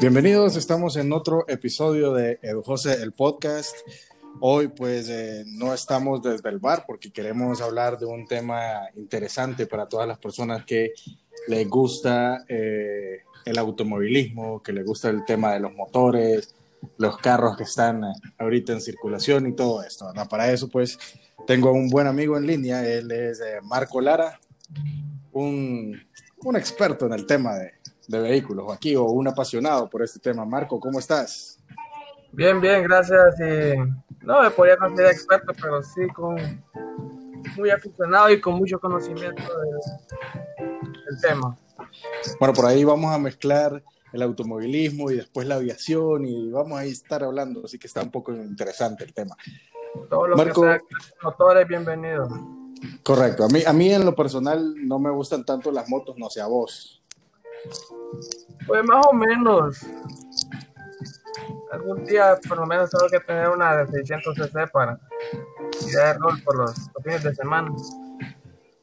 Bienvenidos, estamos en otro episodio de Edu José, el podcast. Hoy pues eh, no estamos desde el bar porque queremos hablar de un tema interesante para todas las personas que les gusta eh, el automovilismo, que les gusta el tema de los motores, los carros que están ahorita en circulación y todo esto. Para eso pues tengo un buen amigo en línea, él es eh, Marco Lara, un experto en el tema de, de vehículos aquí o un apasionado por este tema. Marco, ¿cómo estás? Bien, bien, gracias. no me podía considerar experto, pero sí con muy aficionado y con mucho conocimiento del, tema. Bueno, por ahí vamos a mezclar el automovilismo y después la aviación y vamos a estar hablando, así que está un poco interesante el tema. Todo lo Marco, que sea motores, bienvenido. Correcto. A mí, a mí en lo personal no me gustan tanto las motos, no sé a vos. Pues más o menos. Algún día por lo menos tengo que tener una de 600 cc para ir a rol por los, fines de semana.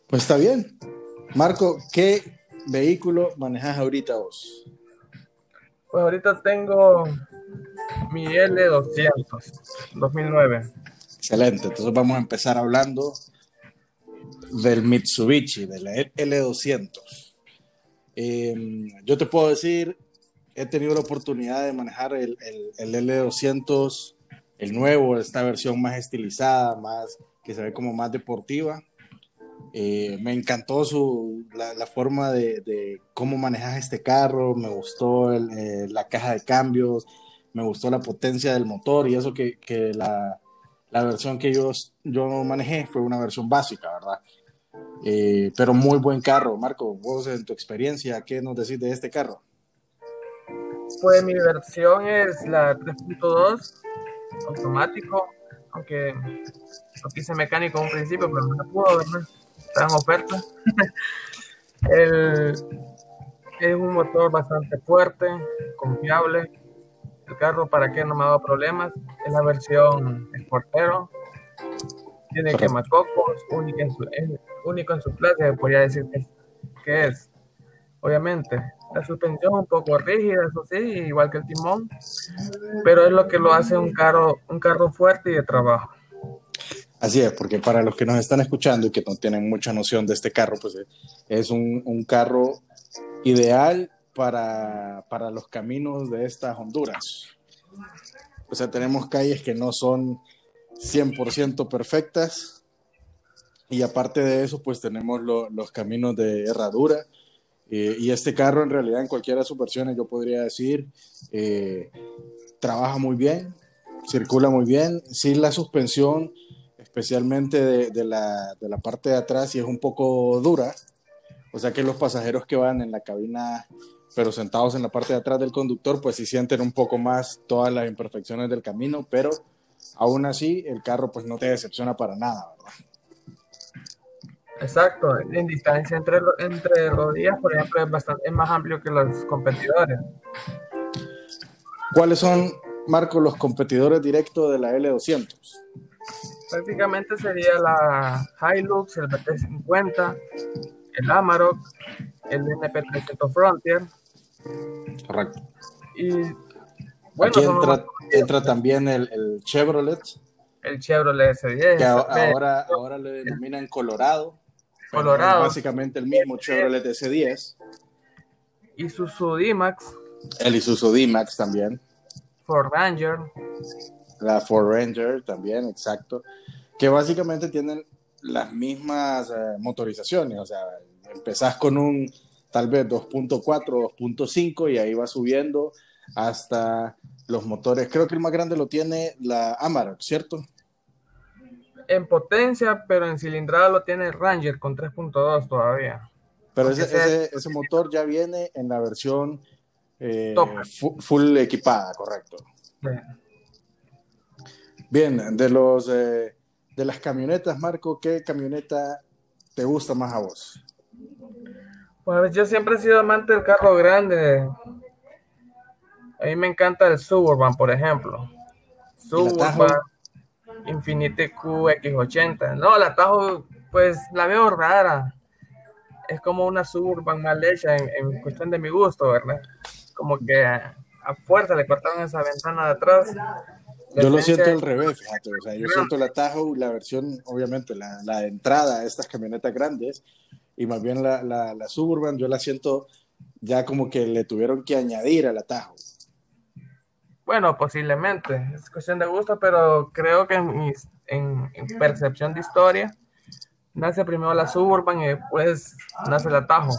Pues está bien. Marco, ¿qué vehículo manejas ahorita vos? Pues ahorita tengo mi L200 2009. Excelente, entonces vamos a empezar hablando del Mitsubishi, del L200. Em, yo te puedo decir, he tenido la oportunidad de manejar el, el, L200, el nuevo, esta versión más estilizada, más que se ve como más deportiva. Eh, me encantó su, la, forma de, cómo manejas este carro, me gustó eh, la caja de cambios, me gustó la potencia del motor y eso que, que la, la, versión que yo, yo manejé fue una versión básica, ¿verdad? Eh, pero muy buen carro. Marco, vos en tu experiencia, ¿qué nos decís de este carro? Pues mi versión es la 3.2 automático, aunque lo quise mecánico en un principio, pero no pudo, ¿verdad? Está en oferta. es un motor bastante fuerte, confiable. El carro, para que no me ha dado problemas, es la versión Sportero. Tiene quemacocos, única en su, único en su clase, podría decir que, es. Obviamente, la suspensión un poco rígida, eso sí, igual que el timón, pero es lo que lo hace un carro, un carro fuerte y de trabajo. Así es, porque para los que nos están escuchando y que no tienen mucha noción de este carro, pues es un, un carro ideal para, para, los caminos de estas Honduras. O sea, tenemos calles que no son 100% perfectas, y aparte de eso, pues tenemos los caminos de herradura. Eh, y este carro, en realidad, en cualquiera de sus versiones, yo podría decir, eh, trabaja muy bien, circula muy bien. Sí, la suspensión, especialmente de, la, de la parte de atrás, sí es un poco dura. O sea que los pasajeros que van en la cabina, pero sentados en la parte de atrás del conductor, pues sí sienten un poco más todas las imperfecciones del camino, pero aún así el carro pues no te decepciona para nada, ¿verdad? Exacto, en distancia entre, entre rodillas, por ejemplo, es, bastante, es más amplio que los competidores. ¿Cuáles son, Marco, los competidores directos de la L200? Prácticamente sería la Hilux, el BT50, el Amarok, el NP300 Frontier. Correcto. Y bueno, Aquí entra, entra también el, el, Chevrolet. El Chevrolet S10. Que ahora, ahora le denominan Colorado. Colorado. básicamente el mismo Chevrolet S10. Isuzu D-Max. El Isuzu D-Max también. Ford Ranger. La Ford Ranger también, exacto. Que básicamente tienen las mismas eh, motorizaciones. O sea, empezás con un tal vez 2.4, 2.5 y ahí va subiendo hasta los motores. Creo que el más grande lo tiene la Amarok, ¿cierto? En potencia, pero en cilindrada lo tiene Ranger con 3.2 todavía. Pero ese, ese, motor ya viene en la versión eh, full, equipada, correcto. Bien, de los eh, de las camionetas, Marco, ¿qué camioneta te gusta más a vos? Pues yo siempre he sido amante del carro grande. A mí me encanta el Suburban, por ejemplo. Suburban. Infinite QX80. No, la Tajo, pues la veo rara. Es como una Suburban mal hecha en, cuestión de mi gusto, ¿verdad? Como que a fuerza le cortaron esa ventana de atrás. Yo lo siento al revés, fíjate, o sea, yo siento la Tahoe, la versión, obviamente, la, la entrada a estas camionetas grandes, y más bien la, la, la, Suburban, yo la siento ya como que le tuvieron que añadir al atajo. Bueno, posiblemente, es cuestión de gusto, pero creo que en, en, en percepción de historia, nace primero la Suburban y después nace el atajo.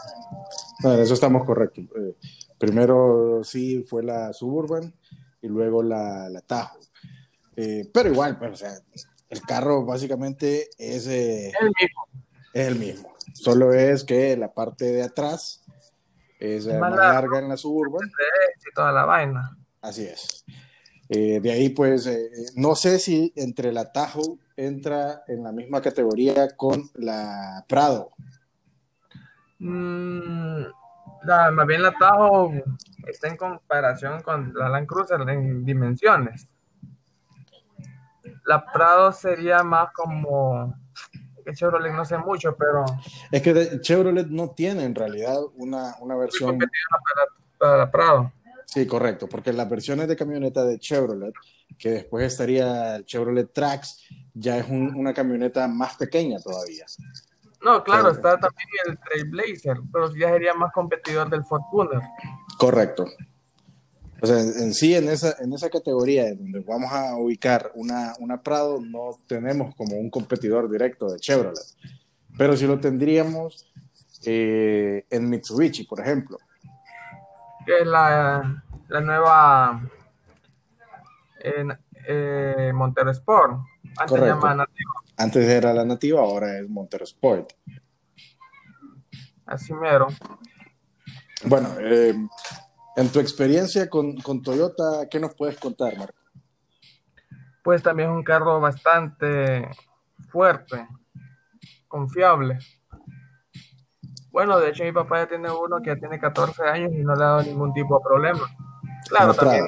No, en eso estamos correctos. Eh, primero sí fue la Suburban y luego la, la Tajo. Eh, pero igual, pues, o sea, el carro básicamente es, eh, el mismo. es el mismo. Solo es que la parte de atrás es más, más larga en la Suburban. Y toda la vaina. Así es. Eh, de ahí, pues, eh, no sé si entre la Tahoe entra en la misma categoría con la Prado. Mm, la, más bien la Tahoe está en comparación con la Land Cruiser en dimensiones. La Prado sería más como que Chevrolet no sé mucho, pero... Es que Chevrolet no tiene en realidad una, una versión... Para, para la Prado. Sí, correcto, porque las versiones de camioneta de Chevrolet, que después estaría el Chevrolet Trax, ya es un, una camioneta más pequeña todavía. No, claro, pero, está también el Trailblazer, pero ya sería más competidor del Fortuner. Correcto. O sea, en, sí, en esa, en esa categoría en donde vamos a ubicar una, una Prado, no tenemos como un competidor directo de Chevrolet. Pero sí lo tendríamos eh, en Mitsubishi, por ejemplo que es la, la nueva eh, eh, Montero Sport. Antes, nativa. Antes era la nativa, ahora es Montero Sport. Así mero. Bueno, eh, en tu experiencia con, con, Toyota, ¿qué nos puedes contar, Marco? Pues también es un carro bastante fuerte, confiable. Bueno, de hecho mi papá ya tiene uno que ya tiene 14 años y no le ha dado ningún tipo de problema. Claro, también,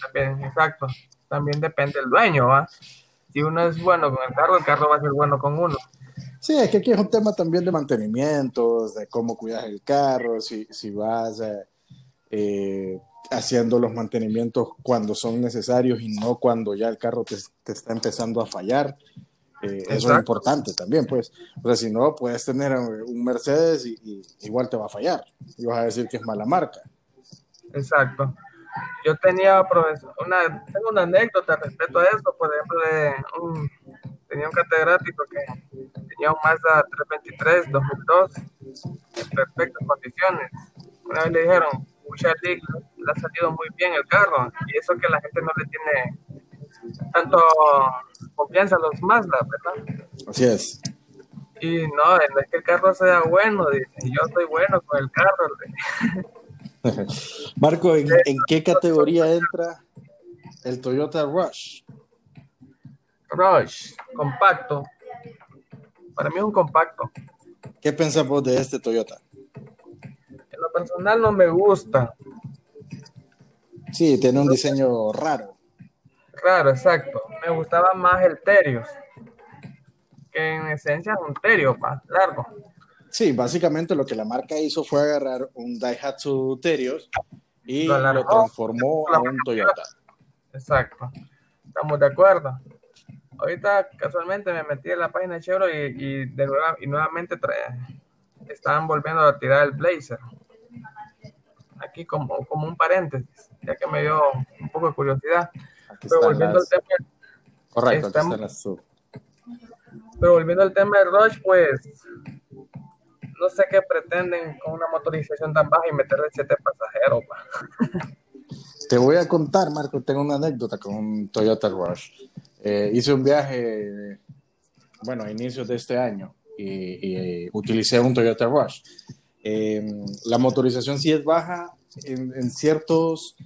también, exacto. También depende del dueño, ¿va? Si uno es bueno con el carro, el carro va a ser bueno con uno. Sí, es que aquí es un tema también de mantenimiento, de cómo cuidas el carro, si, si vas eh, eh, haciendo los mantenimientos cuando son necesarios y no cuando ya el carro te, te está empezando a fallar. Eh, eso es importante también, pues. O sea, si no, puedes tener un Mercedes y, y, igual te va a fallar. Y vas a decir que es mala marca. Exacto. Yo tenía una, tengo una anécdota respecto a eso, por ejemplo, un, tenía un catedrático que tenía un Mazda 323 2002 en perfectas condiciones. Una vez le dijeron, mucha le ha salido muy bien el carro, y eso que la gente no le tiene tanto confianza a los Mazda, ¿verdad? Así es. Y no, no es que el carro sea bueno, dice, yo soy bueno con el carro. Marco, ¿en, ¿en, qué categoría entra el Toyota Rush? Rush, compacto. Para mí es un compacto. ¿Qué pensamos de este Toyota? En lo personal no me gusta. Sí, tiene un diseño raro. Raro, exacto. Me gustaba más el Terios, que en esencia es un Terios más largo. Sí, básicamente lo que la marca hizo fue agarrar un Daihatsu Terios y lo, lo transformó a un Toyota. Exacto. Estamos de acuerdo. Ahorita casualmente me metí en la página de Chevrolet y, y, de nueva, y nuevamente trae, estaban volviendo a tirar el Blazer. Aquí como, como un paréntesis, ya que me dio un poco de curiosidad. Aquí pero volviendo las... al tema. Correcto, estamos... aquí están las sub. Pero volviendo al tema de Rush, pues no sé qué pretenden con una motorización tan baja y meterle siete pasajeros. Pa. Te voy a contar, Marco, tengo una anécdota con un Toyota Rush. Eh, hice un viaje, bueno, a inicios de este año y, y utilicé un Toyota Rush. Eh, la motorización sí es baja en, en ciertos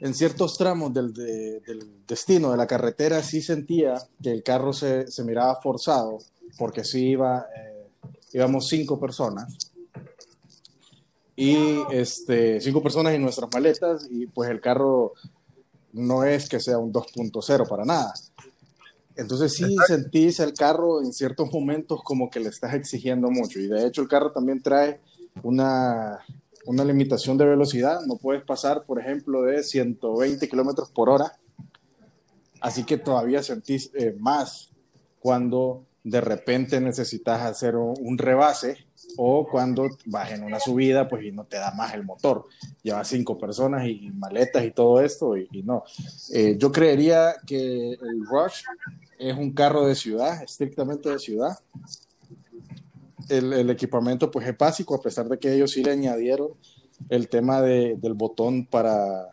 en ciertos tramos del, de, del, destino de la carretera sí sentía que el carro se, se miraba forzado, porque sí iba, eh, íbamos cinco personas, y este, cinco personas en nuestras maletas, y pues el carro no es que sea un 2.0 para nada. Entonces sí sentís el carro en ciertos momentos como que le estás exigiendo mucho, y de hecho el carro también trae una una limitación de velocidad, no puedes pasar, por ejemplo, de 120 kilómetros por hora, así que todavía sentís eh, más cuando de repente necesitas hacer un, rebase o cuando vas en una subida, pues y no te da más el motor. Llevas cinco personas y, maletas y todo esto, y, no. Eh, yo creería que el Rush es un carro de ciudad, estrictamente de ciudad. El, equipamiento pues es básico, a pesar de que ellos sí le añadieron el tema del botón para,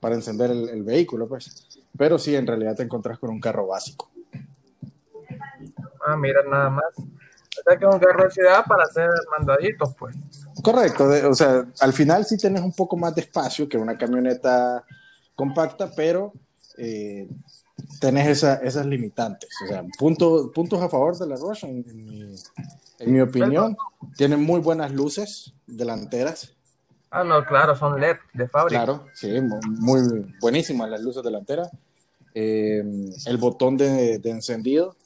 para encender el, el, vehículo, pues. Pero sí, en realidad te encontrás con un carro básico. Ah, mira, nada más. O sea que es un carro de ciudad para hacer mandaditos, pues. Correcto, o sea, al final sí tenés un poco más de espacio que una camioneta compacta, pero eh, tenés esas limitantes. O sea, puntos a favor de la Rush, en, mi, opinión. Tienen muy buenas luces delanteras. Ah, no, claro, son LED de fábrica. Claro, sí, muy, buenísimas las luces delanteras. Eh, el botón de, de encendido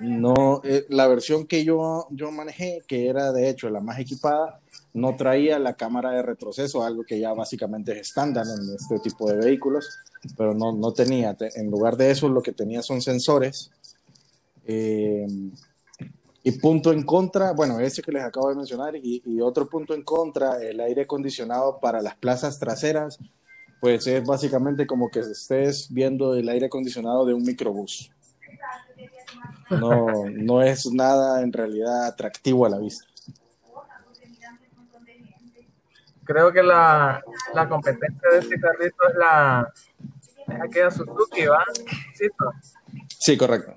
no, eh, la versión que yo, yo manejé, que era de hecho la más equipada, no traía la cámara de retroceso, algo que ya básicamente es estándar en este tipo de vehículos, pero no, no tenía. En lugar de eso, lo que tenía son sensores. Eh, y punto en contra, bueno, ese que les acabo de mencionar, y, y, otro punto en contra, el aire acondicionado para las plazas traseras, pues es básicamente como que estés viendo el aire acondicionado de un microbús. No, no es nada en realidad atractivo a la vista. Creo que la, la competencia de este carrito es la es aquella Suzuki, ¿va? Sí, correcto.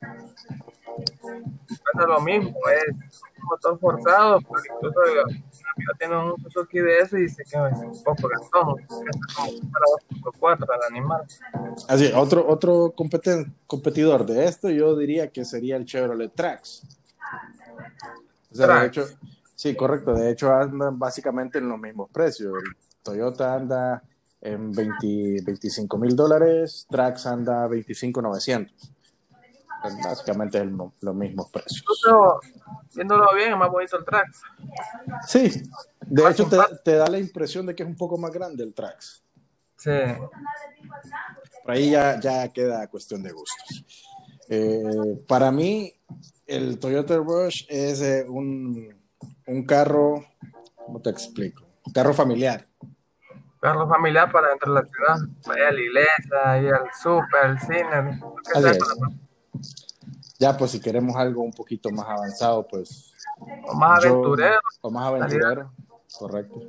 Pasa lo mismo, es un motor forzado, porque incluso amigo tiene un Suzuki de eso y dice que es un poco gastón, para 2.4 al animal. Así, otro, otro competidor de esto yo diría que sería el Chevrolet Trax. O sea, de hecho, sí, correcto, de hecho andan básicamente en los mismos precios. El Toyota anda en 20, 25 mil dólares, Trax anda 25,900 básicamente es los mismos precios. viéndolo bien, es más bonito el Trax. Sí, de hecho te, da la impresión de que es un poco más grande el Trax. Sí. Por ahí ya, ya queda cuestión de gustos. Eh, para mí, el Toyota Rush es eh, un, un carro, ¿cómo te explico? Un carro familiar. Carro familiar para dentro de la ciudad. Vaya a la iglesia, ir al súper, al cine. Ya, pues si queremos algo un poquito más avanzado, pues... O más aventurero. O más aventurero, correcto.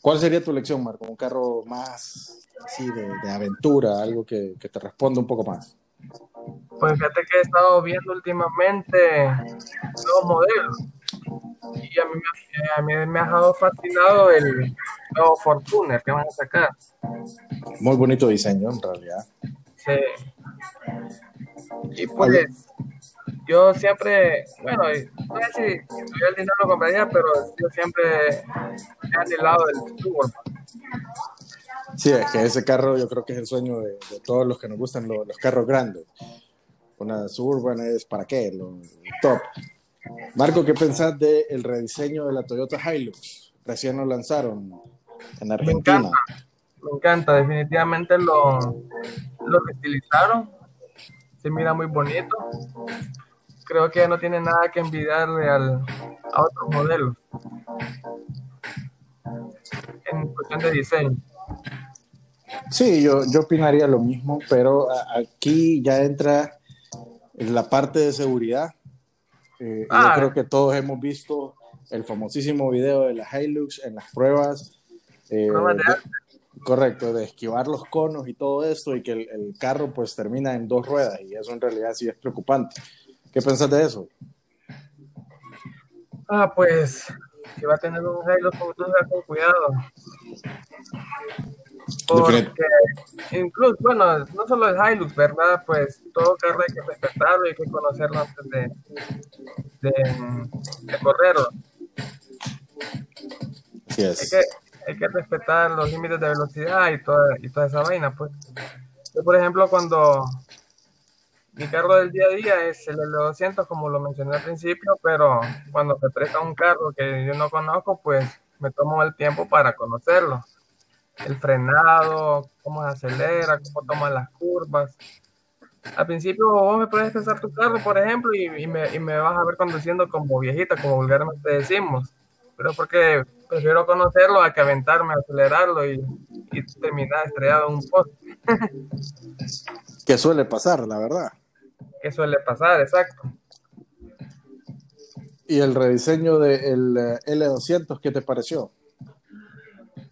¿Cuál sería tu elección, Marco? Un carro más así de, aventura, algo que, te responda un poco más. Pues fíjate que he estado viendo últimamente nuevos modelos. Y a mí, a mí me ha dejado fascinado el nuevo Fortuner que van a sacar. Muy bonito diseño, en realidad. Sí. Y pues, yo siempre, bueno, no sé si, tuviera el dinero lo compraría, pero yo siempre he anhelado el Suburban. Sí, es que ese carro yo creo que es el sueño de, todos los que nos gustan los, carros grandes. Una Suburban es para qué, lo, top. Marco, ¿qué pensás del el rediseño de la Toyota Hilux? Recién lo lanzaron en Argentina. Me encanta, definitivamente lo, lo estilizaron se mira muy bonito. Creo que no tiene nada que envidiarle al, a otros modelos en cuestión de diseño. Sí, yo, yo opinaría lo mismo, pero aquí ya entra la parte de seguridad. Eh, yo ah. creo que todos hemos visto el famosísimo video de la Hilux en las pruebas. Eh, Correcto, de esquivar los conos y todo esto y que el, carro pues termina en dos ruedas y eso en realidad sí es preocupante. ¿Qué pensás de eso? Ah, pues que va a tener un Hilux con cuidado. Porque incluso, bueno, no solo el Hilux, ¿verdad? Pues todo carro hay que respetarlo y hay que conocerlo antes de, de, de correrlo. Así es hay que respetar los límites de velocidad y toda, y toda esa vaina, pues. Yo, por ejemplo, cuando mi carro del día a día es el L200, como lo mencioné al principio, pero cuando se presta un carro que yo no conozco, pues me tomo el tiempo para conocerlo. El frenado, cómo se acelera, cómo toma las curvas. Al principio vos me puedes pensar tu carro, por ejemplo, y, me, y me vas a ver conduciendo como viejita, como vulgarmente decimos. Pero porque prefiero conocerlo a que aventarme, acelerarlo y, y terminar estrellado en un poste. que suele pasar, la verdad. Que suele pasar, exacto. ¿Y el rediseño del de eh, L200 qué te pareció?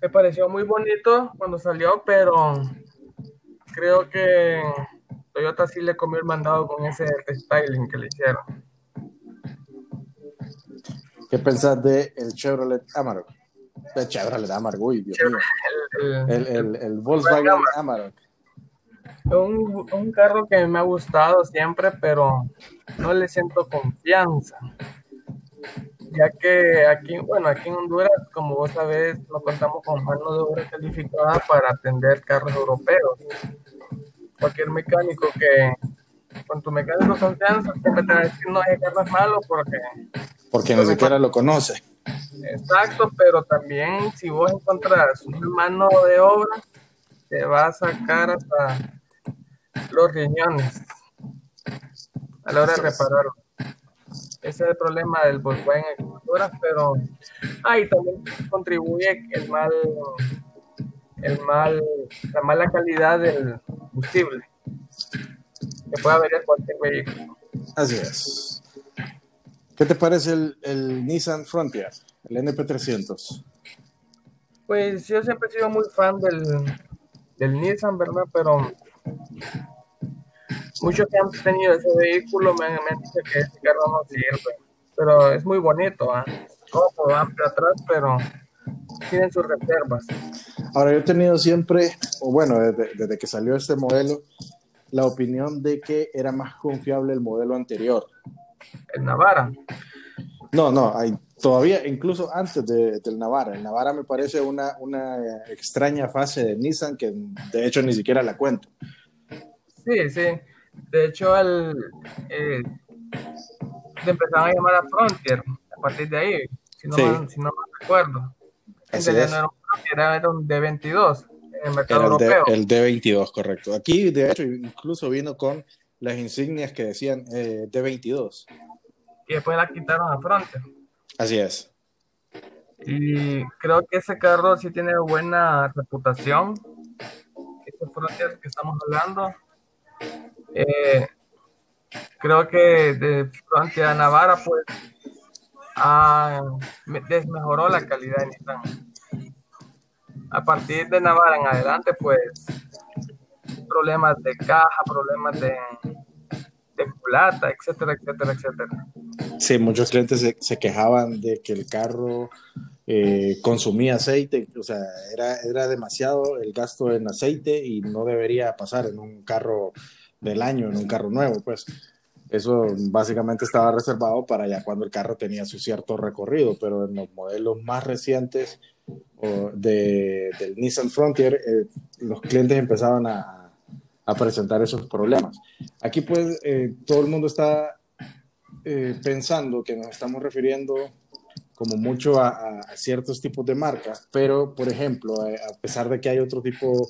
Me pareció muy bonito cuando salió, pero creo que Toyota sí le comió el mandado con ese styling que le hicieron. ¿Qué pensás de el Chevrolet Amarok? El Chevrolet Amarok, uy, Dios mío. El, el, el, Volkswagen Amarok. Un, un carro que me ha gustado siempre, pero no le siento confianza ya que aquí, bueno, aquí en Honduras, como vos sabés, no contamos con mano de obra calificada para atender carros europeos. Cualquier mecánico que, con tu mecánico de confianza, siempre te va a decir, no, ese carro es malo porque... Porque ni siquiera lo conoce. Exacto, pero también si vos encontrás una mano de obra, te va a sacar hasta los riñones a la hora de repararlo. Ese es el problema del Volkswagen Agricultura, pero ahí también contribuye el mal, el mal, la mala calidad del combustible que puede haber en cualquier vehículo. Así es. ¿Qué te parece el, el Nissan Frontier, el NP300? Pues yo siempre he sido muy fan del, del Nissan, ¿verdad? Pero muchos que han tenido ese vehículo me, han dicho que ese carro no sirve, pero es muy bonito, ¿eh? cómodo, amplio atrás, pero tienen sus reservas. Ahora, yo he tenido siempre, o bueno, desde, desde, que salió este modelo, la opinión de que era más confiable el modelo anterior. El Navara. No, no, hay, todavía, incluso antes de, del Navara. El Navara me parece una, una extraña fase de Nissan que de hecho ni siquiera la cuento. Sí, sí. De hecho, el, eh, empezaron a llamar a Frontier a partir de ahí, si no, me, si no me recuerdo. Así es. No era, era, un D22 en el mercado Era el, europeo. D, el D22, correcto. Aquí, de hecho, incluso vino con las insignias que decían eh, D22. Y después la quitaron a Frontier. Así es. Y creo que ese carro sí tiene buena reputación. Ese Frontier que estamos hablando. Eh, creo que de frente a Navarra, pues, ah, desmejoró la calidad de Nissan. A partir de Navarra en adelante, pues, problemas de caja, problemas de, de culata, etcétera, etcétera, etcétera. Sí, muchos clientes se, se quejaban de que el carro eh, consumía aceite, o sea, era, era demasiado el gasto en aceite y no debería pasar en un carro del año en un carro nuevo, pues eso básicamente estaba reservado para ya cuando el carro tenía su cierto recorrido, pero en los modelos más recientes de, del Nissan Frontier, eh, los clientes empezaban a, a, presentar esos problemas. Aquí pues eh, todo el mundo está eh, pensando que nos estamos refiriendo como mucho a, a, ciertos tipos de marcas, pero por ejemplo, a pesar de que hay otro tipo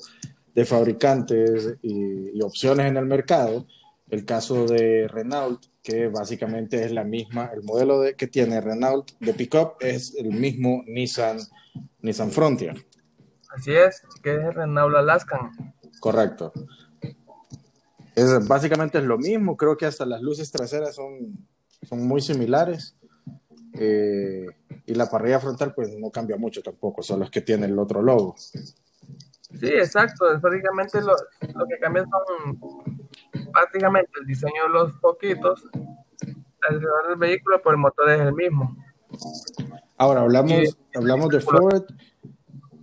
de fabricantes y, y, opciones en el mercado. El caso de Renault, que básicamente es la misma, el modelo de, que tiene Renault de pickup es el mismo Nissan, Nissan Frontier. Así es, que es Renault Alaskan. Correcto. Es, básicamente es lo mismo, creo que hasta las luces traseras son, son muy similares. Eh, y la parrilla frontal pues no cambia mucho tampoco, son los que tienen el otro logo. Sí, exacto. Prácticamente lo, lo, que cambia son prácticamente el diseño de los poquitos, alrededor del vehículo, pero el motor es el mismo. Ahora hablamos, hablamos de Ford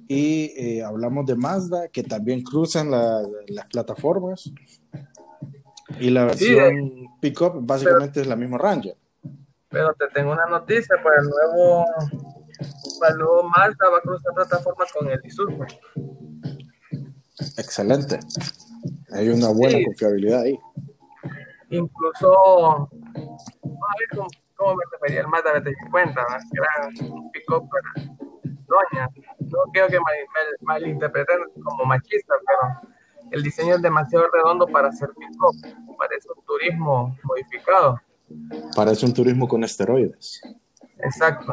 y eh, hablamos de Mazda, que también cruzan la, las plataformas. Y la versión sí, pickup básicamente pero, es la misma Ranger. Pero te tengo una noticia para el nuevo, para el nuevo Mazda va a cruzar plataforma con el Isuzu. Excelente. Hay una buena sí. confiabilidad ahí. Incluso, a ver cómo, me refería el Mazda BT50, que era un pick-up doña. No quiero que malinterpreten como machista, pero el diseño es demasiado redondo para ser pick-up. Parece un turismo modificado. Parece un turismo con esteroides. Exacto.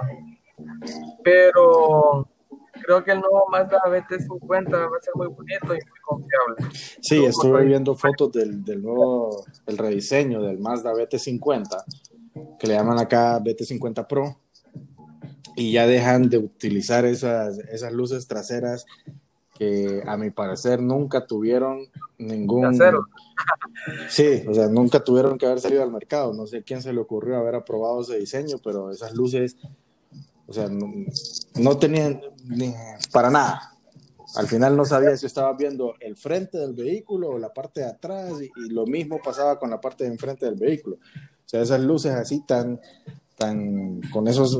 Pero creo que el nuevo Mazda BT50 va a ser muy bonito y muy confiable. Sí, estuve viendo fotos del, del nuevo, el rediseño del Mazda BT50, que le llaman acá BT50 Pro, y ya dejan de utilizar esas, esas luces traseras que a mi parecer nunca tuvieron ningún... Sí, o sea, nunca tuvieron que haber salido al mercado. No sé quién se le ocurrió haber aprobado ese diseño, pero esas luces, o sea, no, tenían ni, para nada. Al final no sabía si estaba viendo el frente del vehículo o la parte de atrás y, y, lo mismo pasaba con la parte de enfrente del vehículo. O sea, esas luces así tan, tan, con esos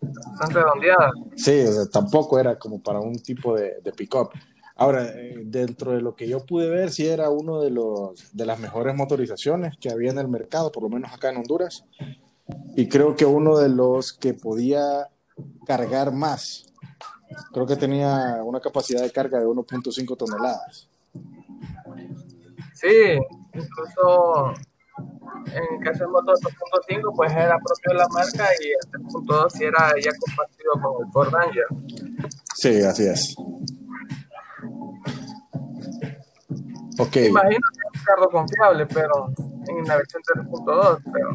están redondeadas. Sí, o sea, tampoco era como para un tipo de, de pick-up. Ahora, eh, dentro de lo que yo pude ver, sí era uno de, los, de las mejores motorizaciones que había en el mercado, por lo menos acá en Honduras. Y creo que uno de los que podía cargar más. Creo que tenía una capacidad de carga de 1.5 toneladas. Sí, incluso en caso de motor 2.5 pues era propio de la marca y el 3.2 sí era ya compartido con el Ford Ranger. Sí, así es. Ok. Imagino que es un carro confiable, pero en la versión 3.2, pero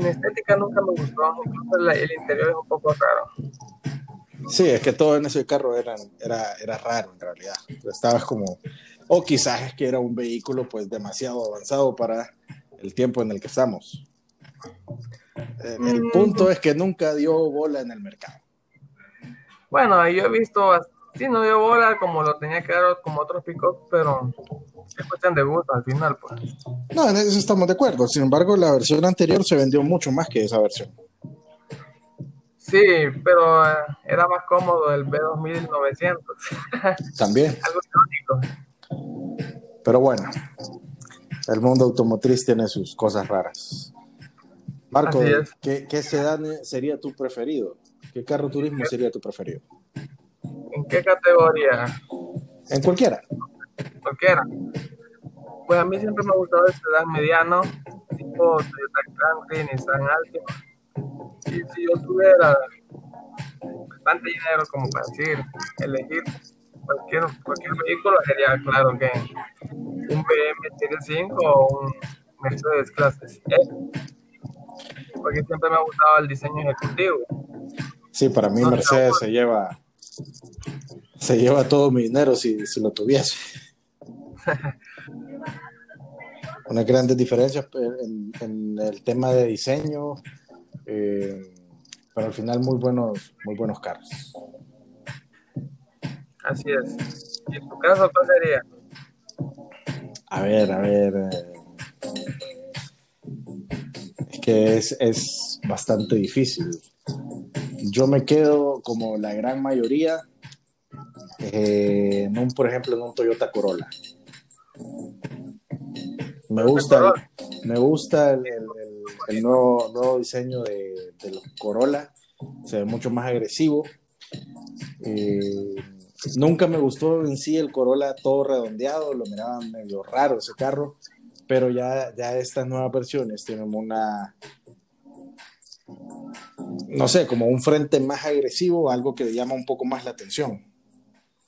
en estética nunca me gustó, incluso el, interior es un poco raro. Sí, es que todo en ese carro era, era, era raro en realidad. Estabas como, o quizás es que era un vehículo pues demasiado avanzado para el tiempo en el que estamos. Eh, el mm. punto es que nunca dio bola en el mercado. Bueno, yo he visto, sí, no dio bola como lo tenía que dar como otros pickups, pero es cuestión de gusto al final, pues. No, en eso estamos de acuerdo. Sin embargo, la versión anterior se vendió mucho más que esa versión. Sí, pero eh, era más cómodo el B2900. También. Algo irónico. Pero bueno, el mundo automotriz tiene sus cosas raras. Marco, ¿qué, ¿qué, sedán sería tu preferido? ¿Qué carro turismo sería tu preferido? ¿En qué categoría? En cualquiera. Cualquiera. Pues a mí siempre me ha gustado el sedán mediano, tipo Toyota Camry, Nissan Altima. Y si yo tuviera bastante dinero como para decir, elegir cualquier, cualquier vehículo sería claro que un BMW Serie 5 o un Mercedes Clase E. Porque siempre me ha gustado el diseño ejecutivo. Sí, para mí Mercedes se lleva se lleva todo mi dinero si, si lo tuviese. Unas grandes diferencias en, en, el tema de diseño, eh, pero al final muy buenos, muy buenos carros. Así es. ¿Y en tu caso cuál sería? A ver, a ver. Eh, es que es, es bastante difícil. Yo me quedo como la gran mayoría, eh, un, por ejemplo, en un Toyota Corolla. Me gusta, me gusta el, el, nuevo, nuevo, diseño de, de, los Corolla. Se ve mucho más agresivo. Eh, Nunca me gustó en sí el Corolla todo redondeado, lo miraba medio raro ese carro, pero ya, ya estas nuevas versiones tienen una, no sé, como un frente más agresivo, algo que llama un poco más la atención.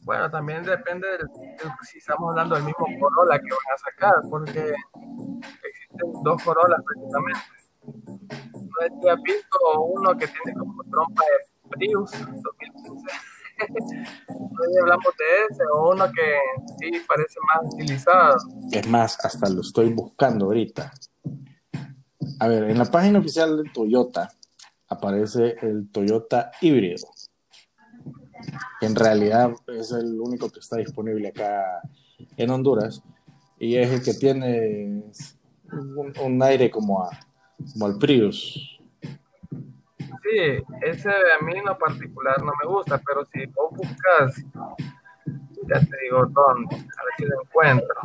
Bueno, también depende de, si estamos hablando del mismo Corolla que van a sacar, porque existen dos Corollas precisamente. No sé has visto uno que tiene como trompa de Prius 2015 Hoy hablamos de ese o uno que sí parece más utilizado. Es más, hasta lo estoy buscando ahorita. A ver, en la página oficial de Toyota aparece el Toyota híbrido. en realidad es el único que está disponible acá en Honduras. Y es el que tiene un, aire como, a, como al Prius sí, ese a mí en lo particular no me gusta, pero si vos buscas, ya te digo dónde, a ver si lo encuentro.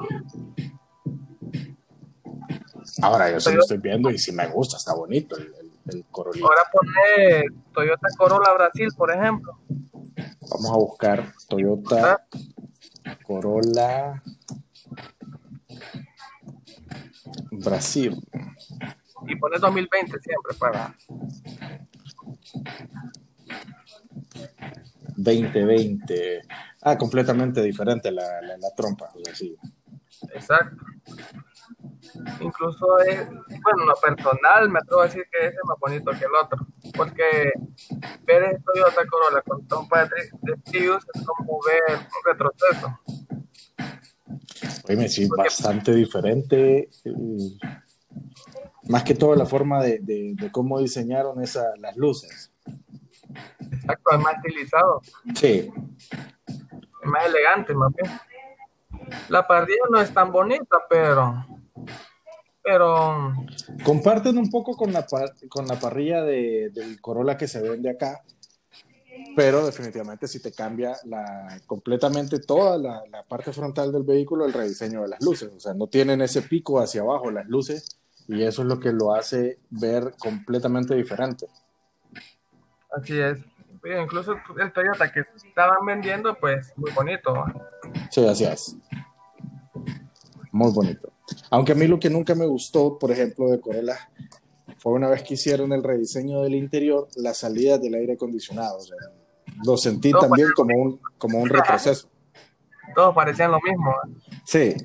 Ahora yo sí lo estoy viendo y si me gusta, está bonito el, Corolla. Ahora pone Toyota Corolla Brasil, por ejemplo. Vamos a buscar Toyota Corolla Brasil. Y pone 2020 siempre para. 2020. Ah, completamente diferente la, la, la trompa. Así. Exacto. Incluso es, bueno, lo personal me atrevo a decir que ese es más bonito que el otro. Porque ver el Toyota Corolla con trompa de, de Prius es como ver un retroceso. Oye, sí, bastante diferente. eh, Más que todo la forma de, de, de cómo diseñaron esa, las luces. Exacto, es más estilizado, Sí, es más elegante, más bien. La parrilla no es tan bonita, pero. Pero. comparten un poco con la, par- con la parrilla de, del Corolla que se vende acá, pero definitivamente si te cambia la, completamente toda la, la parte frontal del vehículo el rediseño de las luces. O sea, no tienen ese pico hacia abajo las luces y eso es lo que lo hace ver completamente diferente. Así es. Incluso el Toyota que estaban vendiendo, pues muy bonito. Sí, así es. Muy bonito. Aunque a mí lo que nunca me gustó, por ejemplo, de Corolla, fue una vez que hicieron el rediseño del interior, las salidas del aire acondicionado. O sea, lo sentí también como un, como un retroceso. Todos parecían lo mismo. Sí,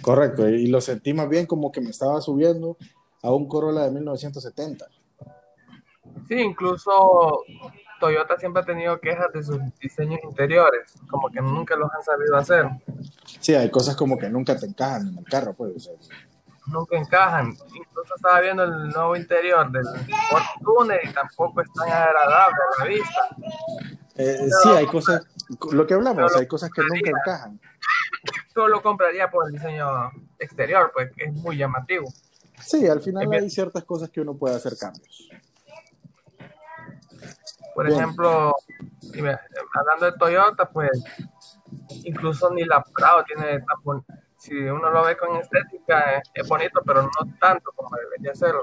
correcto. Y lo sentí más bien como que me estaba subiendo a un Corolla de 1970. Sí, incluso Toyota siempre ha tenido quejas de sus diseños interiores, como que nunca los han sabido hacer. Sí, hay cosas como que nunca te encajan en el carro, pues. Nunca encajan. Incluso estaba viendo el nuevo interior del Ford Tuner y tampoco es tan agradable a la vista. eh, sí, hay cosas, lo que hablamos, hay cosas que nunca encajan. Solo compraría por el diseño exterior, pues que es muy llamativo. Sí, al final hay ciertas cosas que uno puede hacer cambios. Por Bien. ejemplo, hablando de Toyota, pues incluso ni la Prado tiene tan si uno lo ve con estética es, es bonito, pero no tanto como debería ser.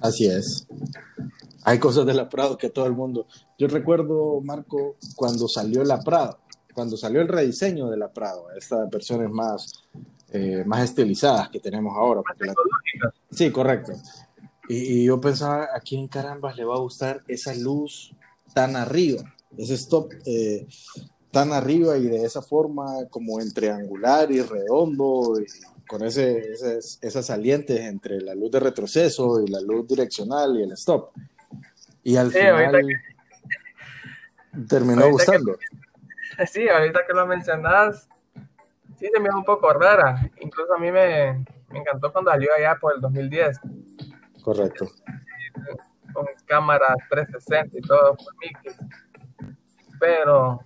Así es. Hay cosas de la Prado que todo el mundo. Yo recuerdo, Marco, cuando salió la Prado, cuando salió el rediseño de la Prado, estas versiones más, eh, más estilizadas que tenemos ahora. Más la-. Sí, correcto. Y, y yo pensaba, ¿a quién carambas le va a gustar esa luz tan arriba? Ese stop eh, tan arriba y de esa forma como en triangular y redondo, y con ese, esas, esas salientes entre la luz de retroceso y la luz direccional y el stop. Y al Sí, final ahorita terminó ahorita que- gustando. Sí, ahorita que lo mencionas, sí se me hace un poco rara. Incluso a mí me, me encantó cuando salió allá por el 2010, Correcto. con cámara 360 y todo por Mickey. Pero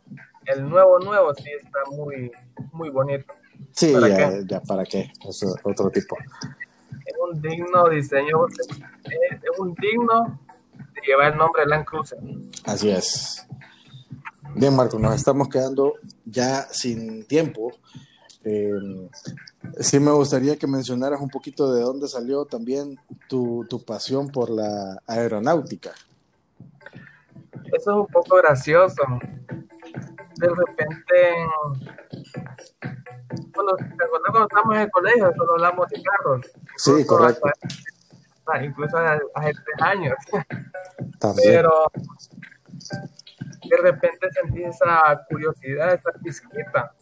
el nuevo, nuevo sí está muy, muy bonito. Sí, ¿Para ya, qué? ya para qué, es otro tipo. Es un digno diseño, es, es un digno de llevar el nombre de Land Cruiser. Así es. Bien, Marco, nos estamos quedando ya sin tiempo. Eh, sí me gustaría que mencionaras un poquito de dónde salió también tu, tu pasión por la aeronáutica. Eso es un poco gracioso. De repente, cuando, ¿te acuerdas cuando estábamos en el colegio? Solo hablamos de carros. Sí, Incluso correcto. hasta- incluso hace tres años. También. Pero de repente sentí esa curiosidad, esa pizquita.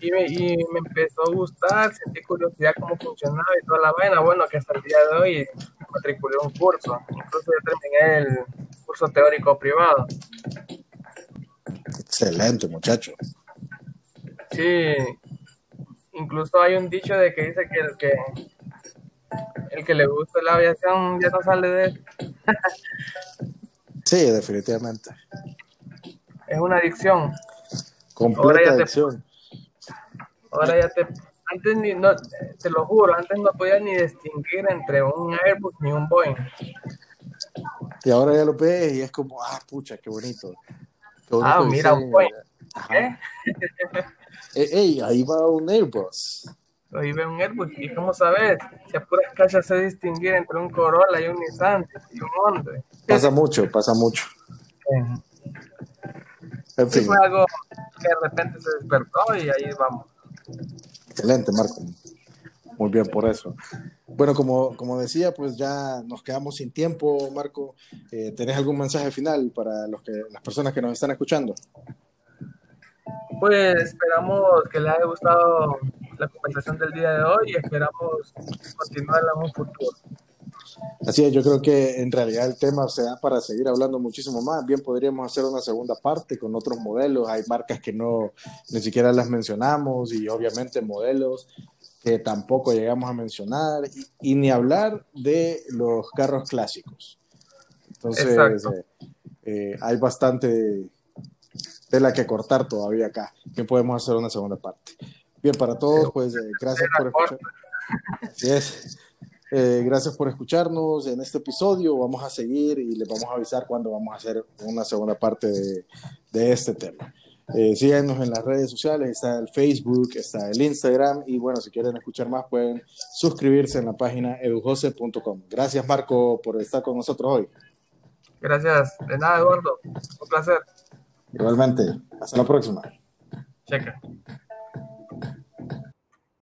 Y me, y me empezó a gustar, sentí curiosidad cómo funcionaba y toda la vaina. Bueno, que hasta el día de hoy matriculé un curso. Incluso ya terminé el curso teórico privado. Excelente, muchacho. Sí, incluso hay un dicho de que dice que el que el que le gusta la aviación ya no sale de él. Sí, definitivamente. Es una adicción. Completa adicción. Ahora ya te antes ni no te lo juro, antes no podías ni distinguir entre un Airbus ni un Boeing. Y ahora ya lo ves y es como, ah, pucha, qué bonito. Qué Ah, bonito mira, un. Boeing. ¿Eh? Ey, ahí va un Airbus. Ahí ve un Airbus. ¿Y cómo sabes? Si a puras cachas se distinguir entre un Corolla y un Nissan y un Honda. Pasa mucho, pasa mucho. En fin. fue algo que de repente se despertó y ahí vamos. Excelente, Marco. Muy bien por eso. Bueno, como, como decía, pues ya nos quedamos sin tiempo, Marco. Eh, ¿Tenés algún mensaje final para los que, las personas que nos están escuchando? Pues esperamos que les haya gustado la conversación del día de hoy y esperamos continuarla en un futuro. Así es, yo creo que en realidad el tema se da para seguir hablando muchísimo más. Bien, podríamos hacer una segunda parte con otros modelos. Hay marcas que no ni siquiera las mencionamos y obviamente modelos que tampoco llegamos a mencionar y, ni hablar de los carros clásicos. Entonces, eh, eh, hay bastante tela que cortar todavía acá, que podemos hacer una segunda parte. Bien, para todos, pues eh, gracias por escuchar. Así es. Eh, gracias por escucharnos en este episodio. Vamos a seguir y les vamos a avisar cuando vamos a hacer una segunda parte de, de este tema. Eh, síganos en las redes sociales, está el Facebook, está el Instagram y bueno, si quieren escuchar más pueden suscribirse en la página edujose.com. Gracias Marco por estar con nosotros hoy. Gracias, de nada Eduardo, un placer. Igualmente, hasta la próxima. Checa.